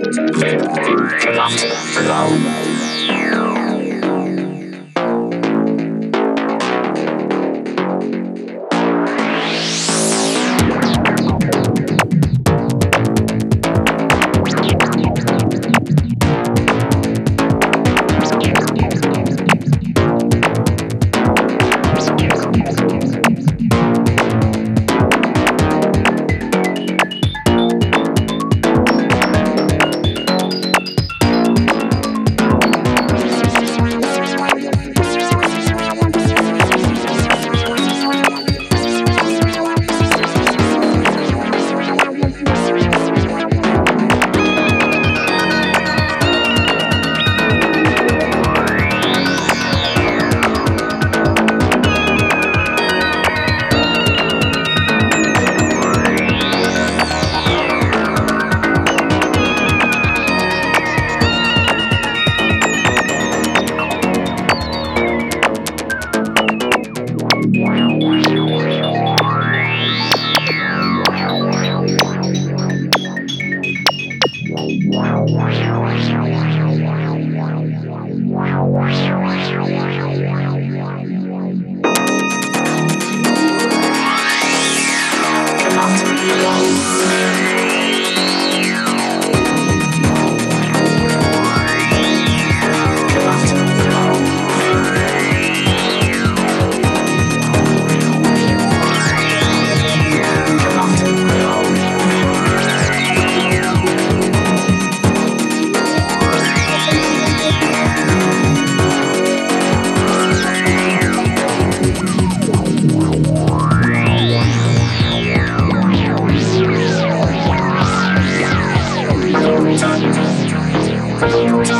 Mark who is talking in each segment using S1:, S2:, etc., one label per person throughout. S1: Thank you. out.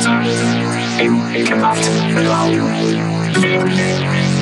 S1: Times. Im Kraft. Raum. Series.